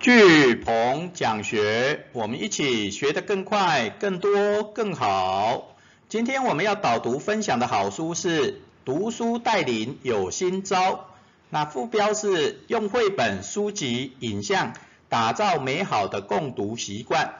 聚鹏讲学，我们一起学得更快、更多、更好。今天我们要导读分享的好书是《读书带领有新招》，那副标是用绘本、书籍、影像打造美好的共读习惯。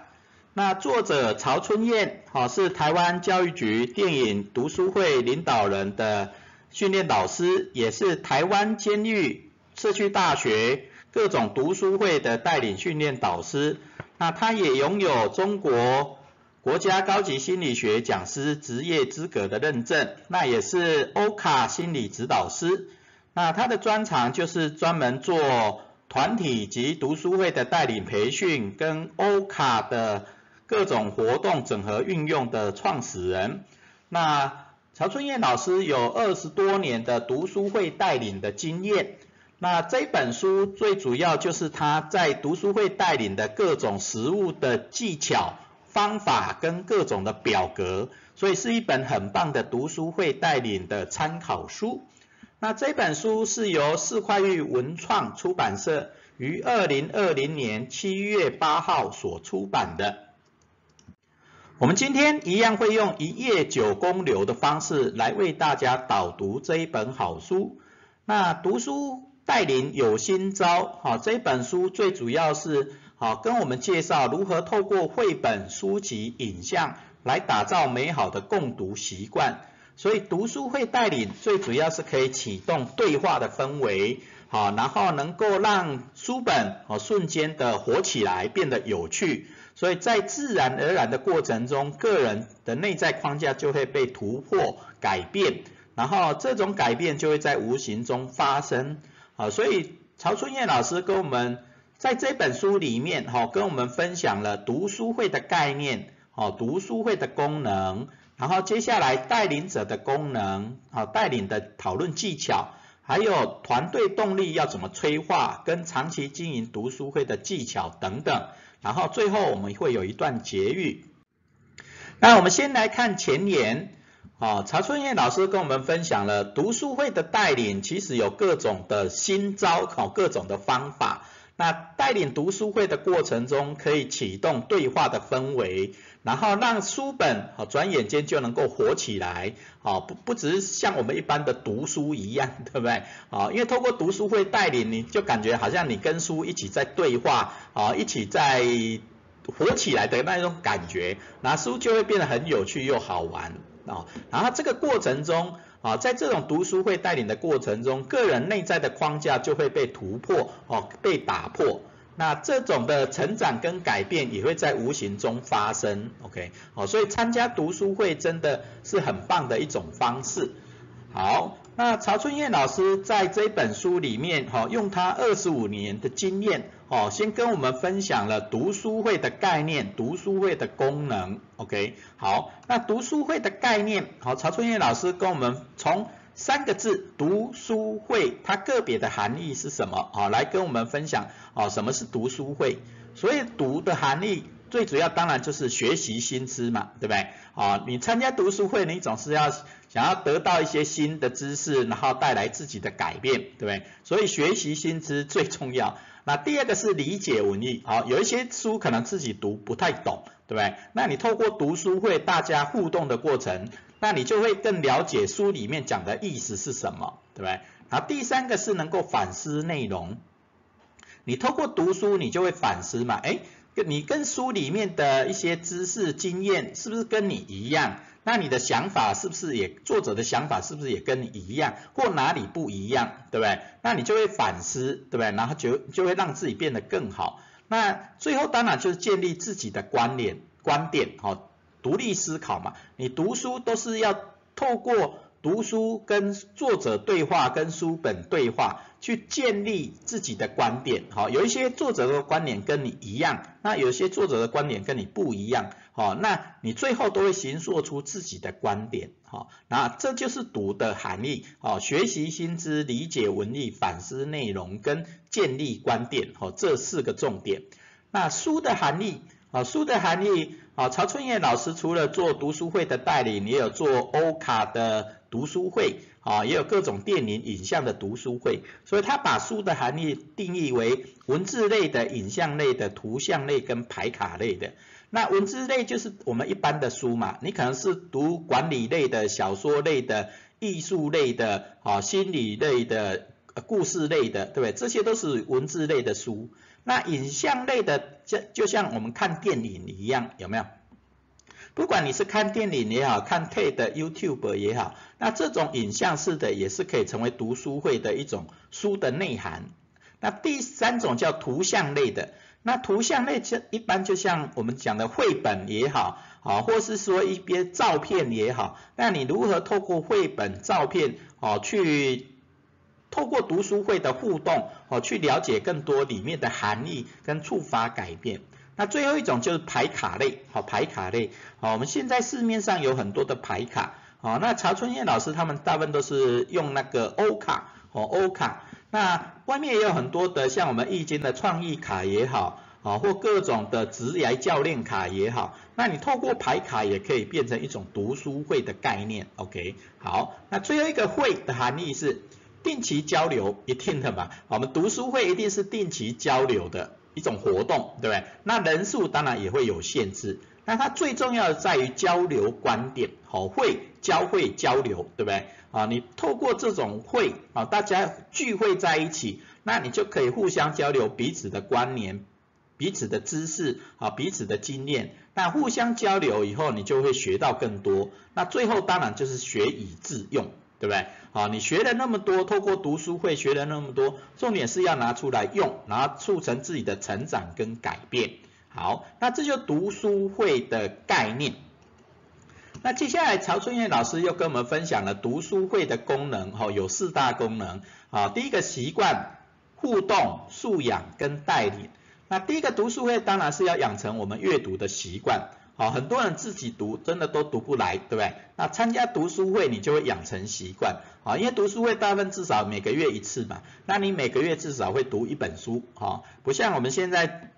那作者曹春燕，好是台湾教育局电影读书会领导人的训练导师，也是台湾监狱社区大学。各种读书会的带领训练导师，那他也拥有中国国家高级心理学讲师职业资格的认证，那也是欧卡心理指导师。那他的专长就是专门做团体及读书会的带领培训，跟欧卡的各种活动整合运用的创始人。那曹春燕老师有二十多年的读书会带领的经验。那这本书最主要就是他在读书会带领的各种实物的技巧、方法跟各种的表格，所以是一本很棒的读书会带领的参考书。那这本书是由四块玉文创出版社于二零二零年七月八号所出版的。我们今天一样会用一页九公流的方式来为大家导读这一本好书。那读书。带领有新招，好，这本书最主要是好跟我们介绍如何透过绘本、书籍、影像来打造美好的共读习惯。所以读书会带领最主要是可以启动对话的氛围，好，然后能够让书本哦瞬间的活起来，变得有趣。所以在自然而然的过程中，个人的内在框架就会被突破改变，然后这种改变就会在无形中发生。啊，所以曹春燕老师跟我们在这本书里面，哈，跟我们分享了读书会的概念，哦，读书会的功能，然后接下来带领者的功能，啊，带领的讨论技巧，还有团队动力要怎么催化，跟长期经营读书会的技巧等等，然后最后我们会有一段结语。那我们先来看前言。啊，曹春燕老师跟我们分享了读书会的带领，其实有各种的新招，考各种的方法。那带领读书会的过程中，可以启动对话的氛围，然后让书本好转眼间就能够活起来。好，不不只是像我们一般的读书一样，对不对？啊，因为透过读书会带领，你就感觉好像你跟书一起在对话，啊，一起在活起来的那种感觉，那书就会变得很有趣又好玩。啊，然后这个过程中啊，在这种读书会带领的过程中，个人内在的框架就会被突破哦，被打破。那这种的成长跟改变也会在无形中发生。OK，好，所以参加读书会真的是很棒的一种方式。好，那曹春燕老师在这本书里面，哈，用他二十五年的经验，哦，先跟我们分享了读书会的概念、读书会的功能。OK，好，那读书会的概念，好，曹春燕老师跟我们从三个字“读书会”它个别的含义是什么，好，来跟我们分享，哦，什么是读书会？所以读的含义。最主要当然就是学习新知嘛，对不对？啊，你参加读书会，你总是要想要得到一些新的知识，然后带来自己的改变，对不对？所以学习新知最重要。那第二个是理解文艺，好，有一些书可能自己读不太懂，对不对？那你透过读书会大家互动的过程，那你就会更了解书里面讲的意思是什么，对不对？然后第三个是能够反思内容，你透过读书你就会反思嘛，哎。你跟书里面的一些知识经验是不是跟你一样？那你的想法是不是也作者的想法是不是也跟你一样？或哪里不一样，对不对？那你就会反思，对不对？然后就就会让自己变得更好。那最后当然就是建立自己的观点，观点，好，独立思考嘛。你读书都是要透过。读书跟作者对话，跟书本对话，去建立自己的观点。好，有一些作者的观点跟你一样，那有些作者的观点跟你不一样。好，那你最后都会形塑出自己的观点。好，那这就是读的含义。好，学习新知，理解文艺，反思内容，跟建立观点。好，这四个重点。那书的含义。啊，书的含义。啊，曹春燕老师除了做读书会的带领，也有做欧卡的读书会。啊，也有各种电影影像的读书会，所以他把书的含义定义为文字类的、影像类的、图像类跟牌卡类的。那文字类就是我们一般的书嘛，你可能是读管理类的、小说类的、艺术类的、啊心理类的、故事类的，对不对？这些都是文字类的书。那影像类的，就就像我们看电影一样，有没有？不管你是看电影也好看 TED、YouTube 也好，那这种影像式的也是可以成为读书会的一种书的内涵。那第三种叫图像类的，那图像类就一般就像我们讲的绘本也好，啊，或是说一些照片也好，那你如何透过绘本、照片，哦，去透过读书会的互动，哦，去了解更多里面的含义跟触发改变。那最后一种就是牌卡类，好牌卡类，好我们现在市面上有很多的牌卡，好那曹春燕老师他们大部分都是用那个欧卡，哦欧卡，那外面也有很多的像我们易经的创意卡也好，啊或各种的职业教练卡也好，那你透过牌卡也可以变成一种读书会的概念，OK，好，那最后一个会的含义是定期交流，一定的嘛，我们读书会一定是定期交流的。一种活动，对不对？那人数当然也会有限制。那它最重要的在于交流观点，好会交会交流，对不对？啊，你透过这种会啊，大家聚会在一起，那你就可以互相交流彼此的观念、彼此的知识啊、彼此的经验。那互相交流以后，你就会学到更多。那最后当然就是学以致用。对不对？好，你学了那么多，透过读书会学了那么多，重点是要拿出来用，然后促成自己的成长跟改变。好，那这就读书会的概念。那接下来曹春燕老师又跟我们分享了读书会的功能，哈，有四大功能。好，第一个习惯、互动、素养跟带领。那第一个读书会当然是要养成我们阅读的习惯。好，很多人自己读真的都读不来，对不对？那参加读书会，你就会养成习惯。啊，因为读书会大部分至少每个月一次嘛，那你每个月至少会读一本书，哈，不像我们现在。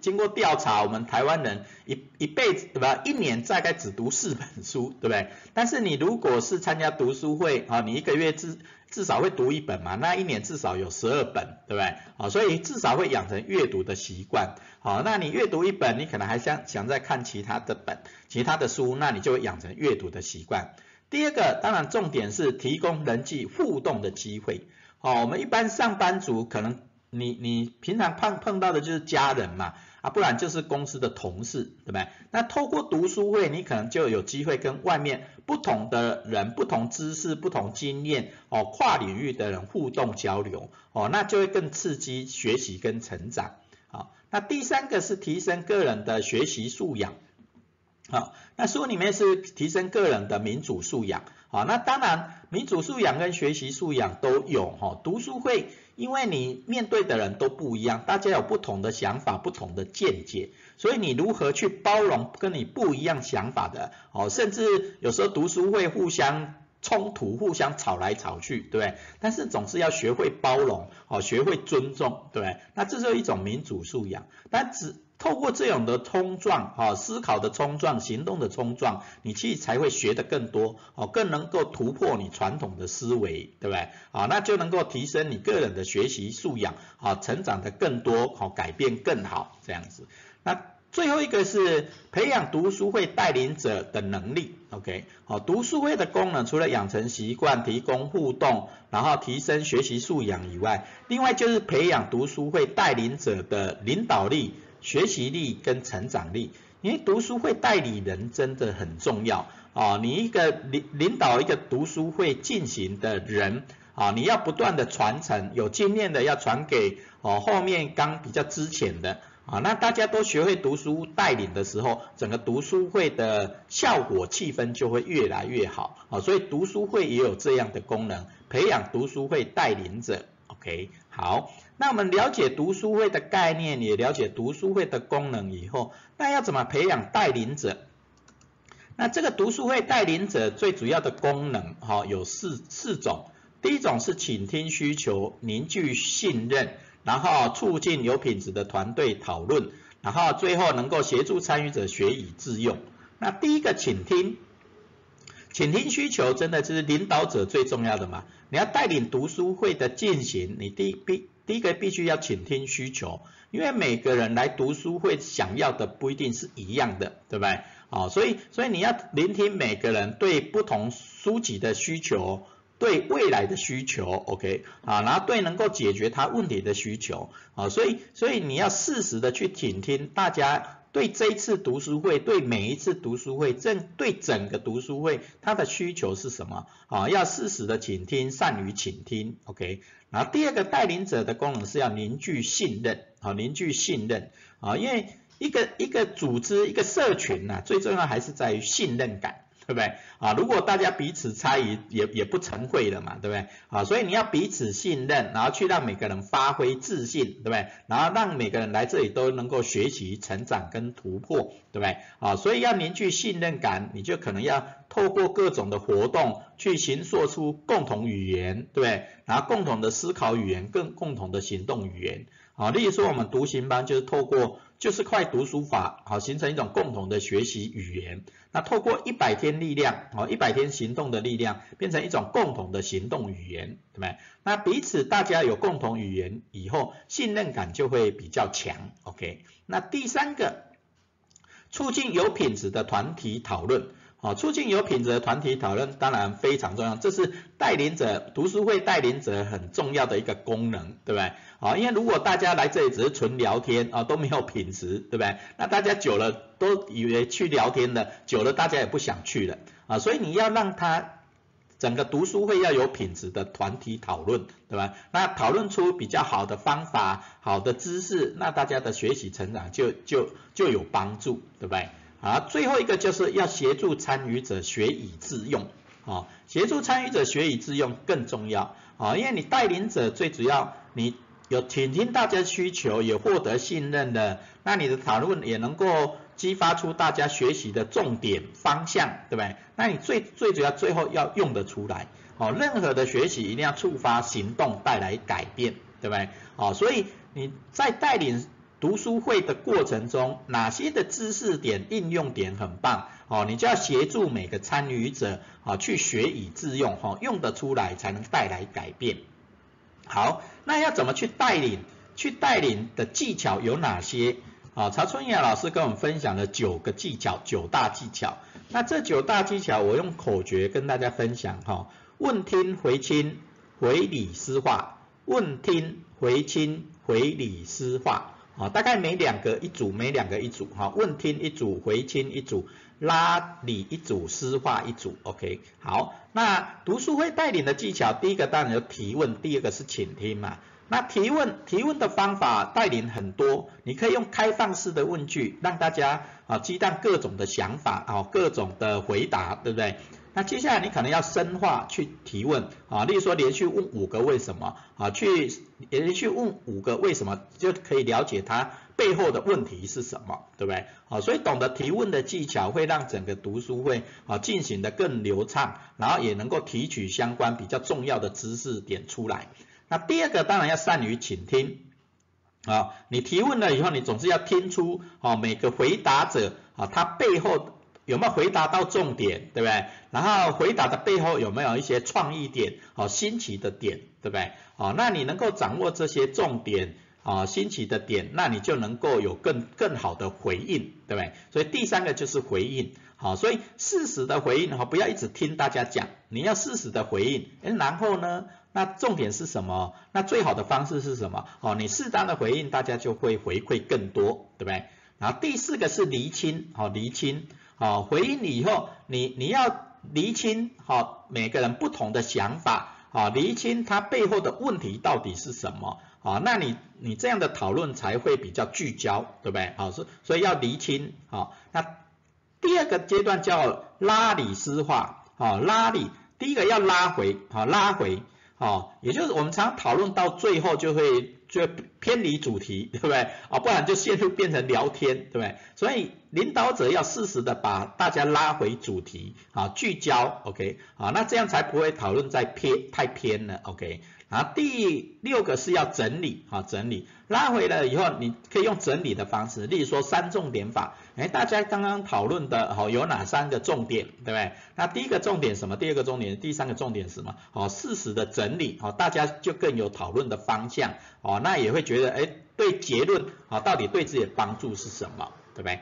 经过调查，我们台湾人一一辈子对吧？一年大概只读四本书，对不对？但是你如果是参加读书会啊，你一个月至至少会读一本嘛，那一年至少有十二本，对不对？啊，所以至少会养成阅读的习惯。好，那你阅读一本，你可能还想想再看其他的本、其他的书，那你就会养成阅读的习惯。第二个，当然重点是提供人际互动的机会。好，我们一般上班族可能。你你平常碰碰到的就是家人嘛，啊，不然就是公司的同事，对不对？那透过读书会，你可能就有机会跟外面不同的人、不同知识、不同经验哦，跨领域的人互动交流哦，那就会更刺激学习跟成长。好，那第三个是提升个人的学习素养。好，那书里面是提升个人的民主素养。好，那当然民主素养跟学习素养都有哈，读书会。因为你面对的人都不一样，大家有不同的想法、不同的见解，所以你如何去包容跟你不一样想法的，哦，甚至有时候读书会互相冲突、互相吵来吵去，对对？但是总是要学会包容，哦，学会尊重，对对？那这是一种民主素养，但只。透过这样的冲撞，哈，思考的冲撞，行动的冲撞，你去才会学得更多，哦，更能够突破你传统的思维，对不对？啊，那就能够提升你个人的学习素养，啊，成长的更多，好，改变更好，这样子。那最后一个是培养读书会带领者的能力，OK，好，读书会的功能除了养成习惯、提供互动，然后提升学习素养以外，另外就是培养读书会带领者的领导力。学习力跟成长力，因为读书会代理人真的很重要啊！你一个领领导一个读书会进行的人啊，你要不断的传承，有经验的要传给哦后面刚比较之前的啊，那大家都学会读书带领的时候，整个读书会的效果气氛就会越来越好啊！所以读书会也有这样的功能，培养读书会带领者。OK，好。那我们了解读书会的概念，也了解读书会的功能以后，那要怎么培养带领者？那这个读书会带领者最主要的功能，哈，有四四种。第一种是倾听需求，凝聚信任，然后促进有品质的团队讨论，然后最后能够协助参与者学以致用。那第一个倾听。倾听需求真的就是领导者最重要的嘛。你要带领读书会的进行，你第必第一个必须要倾听需求，因为每个人来读书会想要的不一定是一样的，对不对？好，所以所以你要聆听每个人对不同书籍的需求。对未来的需求，OK，啊，然后对能够解决他问题的需求，啊，所以所以你要适时的去倾听大家对这一次读书会，对每一次读书会，正对整个读书会他的需求是什么，啊，要适时的倾听，善于倾听，OK，然后第二个带领者的功能是要凝聚信任，啊，凝聚信任，啊，因为一个一个组织一个社群呐，最重要还是在于信任感。对不对？啊，如果大家彼此猜疑，也也不成会了嘛，对不对？啊，所以你要彼此信任，然后去让每个人发挥自信，对不对？然后让每个人来这里都能够学习、成长跟突破，对不对？啊，所以要凝聚信任感，你就可能要透过各种的活动去形塑出共同语言，对不对？然后共同的思考语言，更共同的行动语言。啊，例如说我们读行班就是透过就是快读书法，好形成一种共同的学习语言。那透过一百天力量，哦一百天行动的力量，变成一种共同的行动语言，对不对？那彼此大家有共同语言以后，信任感就会比较强。OK，那第三个，促进有品质的团体讨论。好，促进有品质的团体讨论当然非常重要，这是带领者读书会带领者很重要的一个功能，对不对？好，因为如果大家来这里只是纯聊天啊，都没有品质，对不对？那大家久了都以为去聊天的，久了大家也不想去了啊，所以你要让他整个读书会要有品质的团体讨论，对吧？那讨论出比较好的方法、好的知识，那大家的学习成长就就就有帮助，对不对？啊，最后一个就是要协助参与者学以致用，啊，协助参与者学以致用更重要，啊，因为你带领者最主要，你有倾听大家需求，也获得信任的，那你的讨论也能够激发出大家学习的重点方向，对不对？那你最最主要最后要用得出来，哦，任何的学习一定要触发行动，带来改变，对不对？哦，所以你在带领。读书会的过程中，哪些的知识点、应用点很棒哦，你就要协助每个参与者啊去学以致用哈，用得出来才能带来改变。好，那要怎么去带领？去带领的技巧有哪些？啊，曹春雅老师跟我们分享了九个技巧，九大技巧。那这九大技巧，我用口诀跟大家分享哈：问听回清，回礼思话；问听回清，回礼思话。啊，大概每两个一组，每两个一组，哈，问听一组，回听一组，拉理一组，诗化一组，OK，好，那读书会带领的技巧，第一个当然有提问，第二个是倾听嘛。那提问提问的方法带领很多，你可以用开放式的问句，让大家啊激荡各种的想法，啊各种的回答，对不对？那接下来你可能要深化去提问啊，例如说连续问五个为什么啊，去连续问五个为什么，就可以了解它背后的问题是什么，对不对？啊，所以懂得提问的技巧会让整个读书会啊进行的更流畅，然后也能够提取相关比较重要的知识点出来。那第二个当然要善于倾听啊，你提问了以后，你总是要听出啊每个回答者啊他背后。有没有回答到重点，对不对？然后回答的背后有没有一些创意点，哦，新奇的点，对不对？哦，那你能够掌握这些重点，啊，新奇的点，那你就能够有更更好的回应，对不对？所以第三个就是回应，好，所以适时的回应，哈，不要一直听大家讲，你要适时的回应，哎，然后呢，那重点是什么？那最好的方式是什么？哦，你适当的回应，大家就会回馈更多，对不对？然后第四个是厘清，好，厘清。好，回应你以后，你你要厘清好每个人不同的想法，好厘清他背后的问题到底是什么，好，那你你这样的讨论才会比较聚焦，对不对？好，所所以要厘清，好，那第二个阶段叫拉里斯化，好拉里，第一个要拉回，好拉回，好，也就是我们常讨论到最后就会。就偏离主题，对不对？啊，不然就陷入变成聊天，对不对？所以领导者要适时的把大家拉回主题，啊，聚焦，OK，啊，那这样才不会讨论在偏太偏了，OK。然后第六个是要整理啊，整理拉回了以后，你可以用整理的方式，例如说三重点法，哎，大家刚刚讨论的哦有哪三个重点，对不对？那第一个重点什么？第二个重点，第三个重点什么？哦，适时的整理，哦，大家就更有讨论的方向，哦，那也会觉觉得哎，对结论啊，到底对自己的帮助是什么，对不对？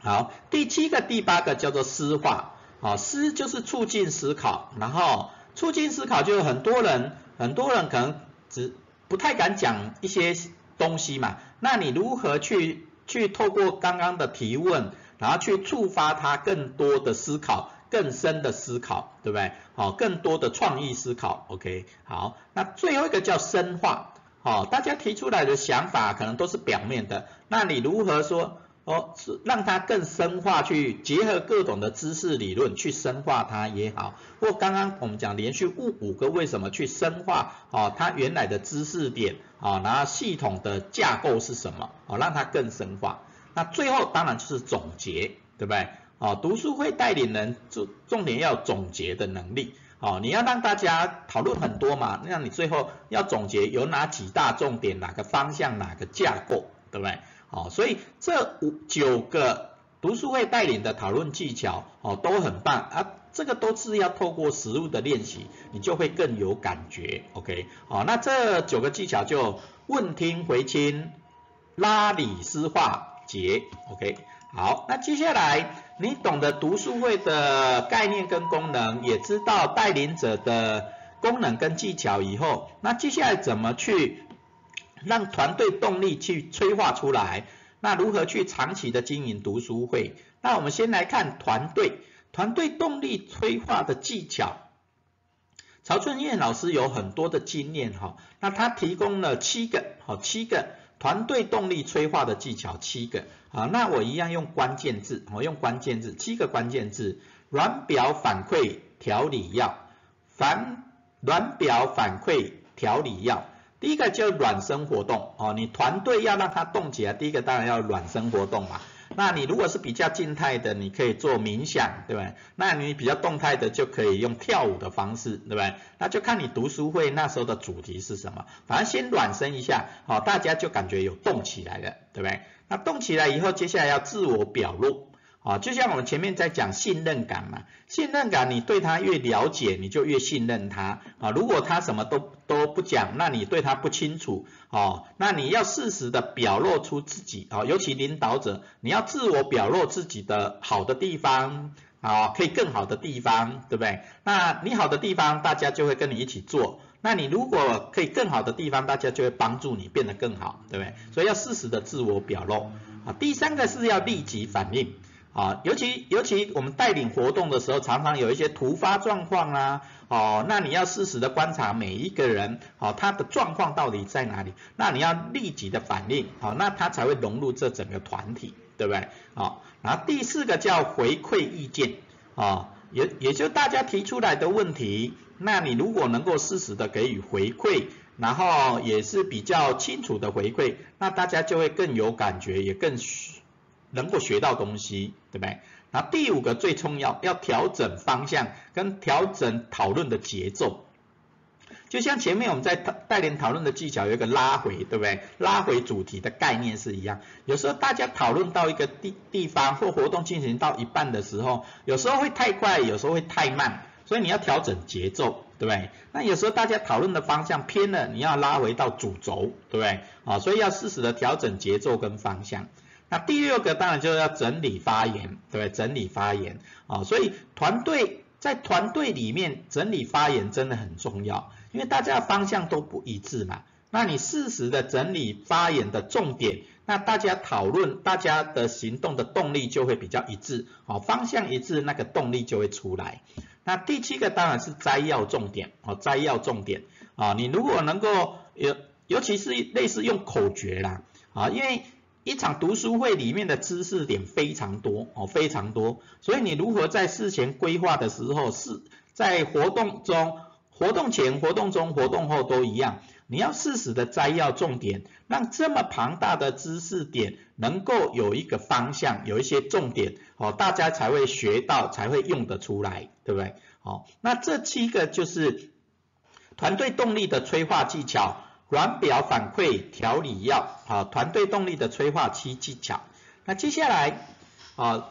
好，第七个、第八个叫做思化，啊，思就是促进思考，然后促进思考就是很多人。很多人可能只不太敢讲一些东西嘛，那你如何去去透过刚刚的提问，然后去触发他更多的思考，更深的思考，对不对？好，更多的创意思考，OK，好，那最后一个叫深化，哦，大家提出来的想法可能都是表面的，那你如何说？哦，是让它更深化，去结合各种的知识理论去深化它也好，或刚刚我们讲连续五五个为什么去深化，哦，它原来的知识点，啊，然后系统的架构是什么，哦，让它更深化。那最后当然就是总结，对不对？哦，读书会带领人重重点要总结的能力，哦，你要让大家讨论很多嘛，那你最后要总结有哪几大重点，哪个方向，哪个架构，对不对？好，所以这五九个读书会带领的讨论技巧，哦，都很棒啊。这个都是要透过实物的练习，你就会更有感觉。OK，好，那这九个技巧就问听回清、拉理思化结。OK，好，那接下来你懂得读书会的概念跟功能，也知道带领者的功能跟技巧以后，那接下来怎么去？让团队动力去催化出来，那如何去长期的经营读书会？那我们先来看团队，团队动力催化的技巧。曹春燕老师有很多的经验哈，那他提供了七个，好七个团队动力催化的技巧，七个，好，那我一样用关键字，我用关键字，七个关键字，软表反馈调理药，反软表反馈调理药。第一个叫软身活动哦，你团队要让它动起来，第一个当然要软身活动嘛。那你如果是比较静态的，你可以做冥想，对不对？那你比较动态的就可以用跳舞的方式，对不对？那就看你读书会那时候的主题是什么，反正先暖身一下，好，大家就感觉有动起来了，对不对？那动起来以后，接下来要自我表露。啊，就像我们前面在讲信任感嘛，信任感你对他越了解，你就越信任他啊。如果他什么都都不讲，那你对他不清楚哦，那你要适时的表露出自己啊，尤其领导者，你要自我表露自己的好的地方啊，可以更好的地方，对不对？那你好的地方，大家就会跟你一起做。那你如果可以更好的地方，大家就会帮助你变得更好，对不对？所以要适时的自我表露啊。第三个是要立即反应。啊，尤其尤其我们带领活动的时候，常常有一些突发状况啊，哦，那你要适时的观察每一个人，哦，他的状况到底在哪里，那你要立即的反应，好，那他才会融入这整个团体，对不对？好，然后第四个叫回馈意见，啊，也也就大家提出来的问题，那你如果能够适时的给予回馈，然后也是比较清楚的回馈，那大家就会更有感觉，也更。能够学到东西，对不对？那第五个最重要，要调整方向跟调整讨论的节奏。就像前面我们在带领讨论的技巧有一个拉回，对不对？拉回主题的概念是一样。有时候大家讨论到一个地地方或活动进行到一半的时候，有时候会太快，有时候会太慢，所以你要调整节奏，对不对？那有时候大家讨论的方向偏了，你要拉回到主轴，对不对？啊，所以要适时的调整节奏跟方向。那第六个当然就是要整理发言，对不对？整理发言啊，所以团队在团队里面整理发言真的很重要，因为大家方向都不一致嘛。那你适时的整理发言的重点，那大家讨论，大家的行动的动力就会比较一致，好，方向一致，那个动力就会出来。那第七个当然是摘要重点，哦，摘要重点啊，你如果能够尤尤其是类似用口诀啦，啊，因为。一场读书会里面的知识点非常多哦，非常多，所以你如何在事前规划的时候，是在活动中、活动前、活动中、活动后都一样，你要适时的摘要重点，让这么庞大的知识点能够有一个方向，有一些重点哦，大家才会学到，才会用得出来，对不对？好，那这七个就是团队动力的催化技巧，软表反馈调理药，啊，团队动力的催化期技巧。那接下来，啊，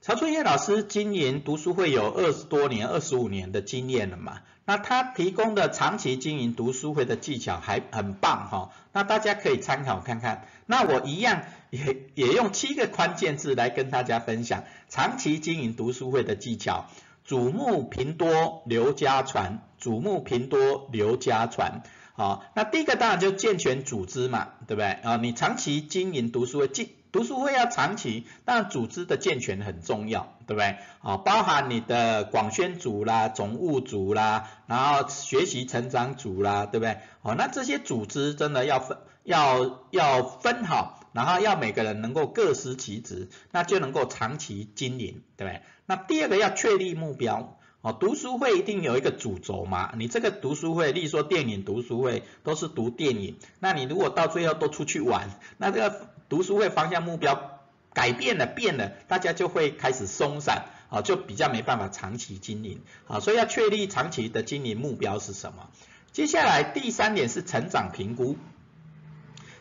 曹春叶老师经营读书会有二十多年、二十五年的经验了嘛？那他提供的长期经营读书会的技巧还很棒哈，那大家可以参考看看。那我一样也也用七个关键字来跟大家分享长期经营读书会的技巧：瞩目频多留家传，瞩目频多留家传。好，那第一个当然就健全组织嘛，对不对？啊，你长期经营读书会，记读书会要长期，当然组织的健全很重要，对不对？啊，包含你的广宣组啦、总务组啦，然后学习成长组啦，对不对？哦，那这些组织真的要分，要要分好，然后要每个人能够各司其职，那就能够长期经营，对不对？那第二个要确立目标。哦，读书会一定有一个主轴嘛，你这个读书会，例如说电影读书会，都是读电影，那你如果到最后都出去玩，那这个读书会方向目标改变了变了，大家就会开始松散，啊，就比较没办法长期经营，啊，所以要确立长期的经营目标是什么？接下来第三点是成长评估，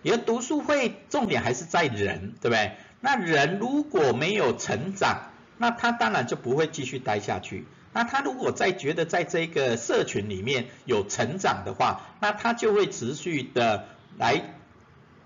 因为读书会重点还是在人，对不对？那人如果没有成长，那他当然就不会继续待下去。那他如果在觉得在这个社群里面有成长的话，那他就会持续的来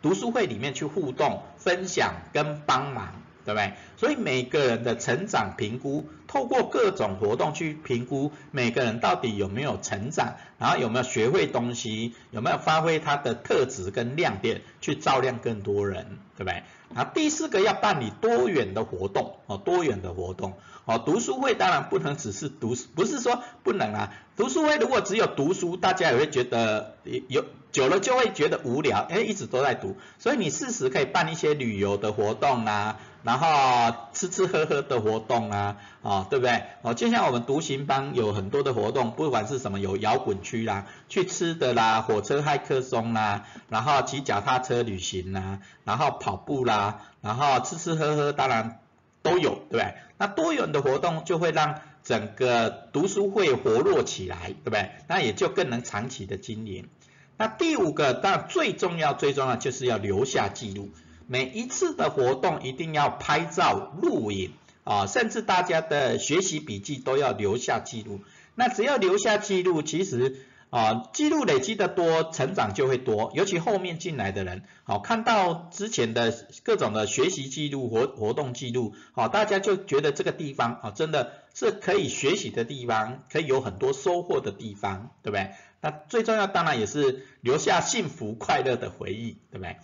读书会里面去互动、分享跟帮忙，对不对？所以每个人的成长评估，透过各种活动去评估每个人到底有没有成长，然后有没有学会东西，有没有发挥他的特质跟亮点，去照亮更多人，对不对？然后第四个要办理多元的活动，哦，多元的活动。哦，读书会当然不能只是读，不是说不能啊。读书会如果只有读书，大家也会觉得有久了就会觉得无聊，哎，一直都在读。所以你适时可以办一些旅游的活动啦，然后吃吃喝喝的活动啊，哦，对不对？哦，就像我们独行班有很多的活动，不管是什么有摇滚区啦，去吃的啦，火车嗨客松啦，然后骑脚踏车旅行啦，然后跑步啦，然后吃吃喝喝，当然。都有，对不对？那多元的活动就会让整个读书会活络起来，对不对？那也就更能长期的经营。那第五个，当然最重要、最重要就是要留下记录。每一次的活动一定要拍照、录影啊，甚至大家的学习笔记都要留下记录。那只要留下记录，其实。啊，记录累积的多，成长就会多。尤其后面进来的人，好看到之前的各种的学习记录、活活动记录，好，大家就觉得这个地方啊，真的是可以学习的地方，可以有很多收获的地方，对不对？那最重要当然也是留下幸福快乐的回忆，对不对？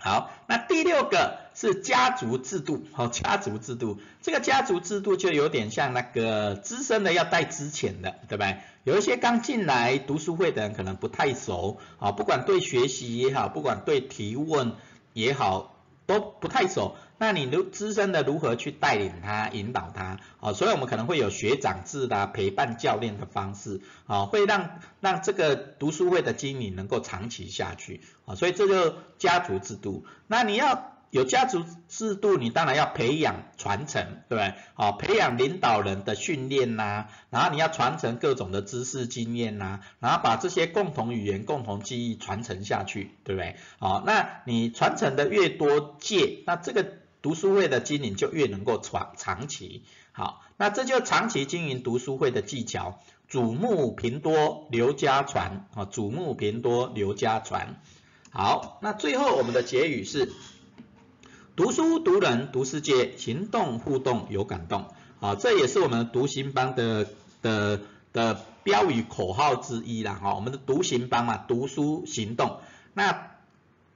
好，那第六个是家族制度，好，家族制度，这个家族制度就有点像那个资深的要带资浅的，对吧？有一些刚进来读书会的人可能不太熟，啊，不管对学习也好，不管对提问也好，都不太熟。那你如资深的如何去带领他、引导他？啊，所以我们可能会有学长制的陪伴教练的方式，啊，会让让这个读书会的经营能够长期下去，啊，所以这就家族制度。那你要有家族制度，你当然要培养传承，对不对？好，培养领导人的训练呐，然后你要传承各种的知识经验呐，然后把这些共同语言、共同记忆传承下去，对不对？好，那你传承的越多届，那这个。读书会的经营就越能够长长期，好，那这就长期经营读书会的技巧，瞩目频多留家传啊，瞩目频多留家传。好，那最后我们的结语是，读书读人读世界，行动互动有感动，啊，这也是我们读行班的的的标语口号之一啦，哈，我们的读行班嘛，读书行动，那。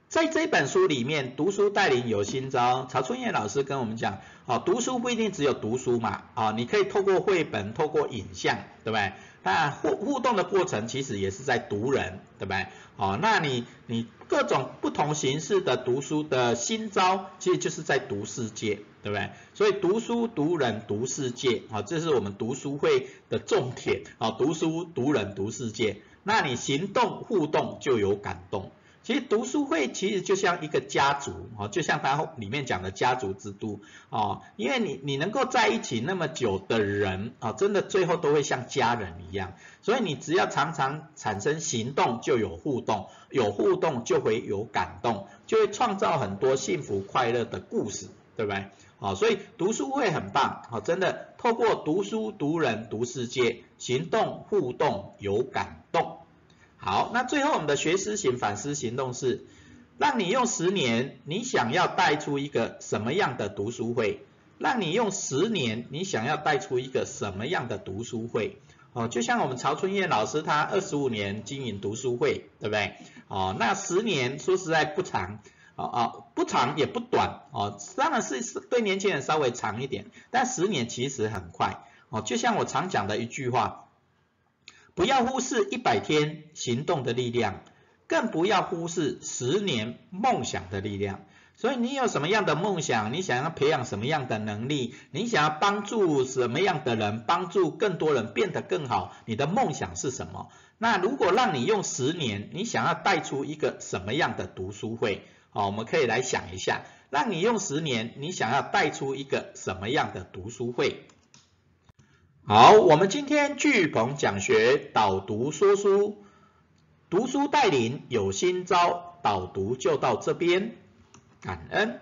在这本书里面，读书带领有新招。曹春燕老师跟我们讲，啊，读书不一定只有读书嘛，啊，你可以透过绘本，透过影像，对不对？那互互动的过程其实也是在读人，对不对？哦，那你你各种不同形式的读书的新招，其实就是在读世界，对不对？所以读书读人读世界，啊，这是我们读书会的重点，啊，读书读人读世界，那你行动互动就有感动。其实读书会其实就像一个家族哦，就像它里面讲的家族之都哦，因为你你能够在一起那么久的人啊，真的最后都会像家人一样，所以你只要常常产生行动，就有互动，有互动就会有感动，就会创造很多幸福快乐的故事，对不对？好，所以读书会很棒，好，真的透过读书、读人、读世界，行动、互动有感动。好，那最后我们的学思行反思行动是，让你用十年，你想要带出一个什么样的读书会？让你用十年，你想要带出一个什么样的读书会？哦，就像我们曹春燕老师，他二十五年经营读书会，对不对？哦，那十年说实在不长。啊啊，不长也不短哦，当然是是对年轻人稍微长一点，但十年其实很快哦。就像我常讲的一句话，不要忽视一百天行动的力量，更不要忽视十年梦想的力量。所以你有什么样的梦想，你想要培养什么样的能力，你想要帮助什么样的人，帮助更多人变得更好，你的梦想是什么？那如果让你用十年，你想要带出一个什么样的读书会？好，我们可以来想一下，让你用十年，你想要带出一个什么样的读书会？好，我们今天聚鹏讲学导读说书，读书带领有新招，导读就到这边，感恩。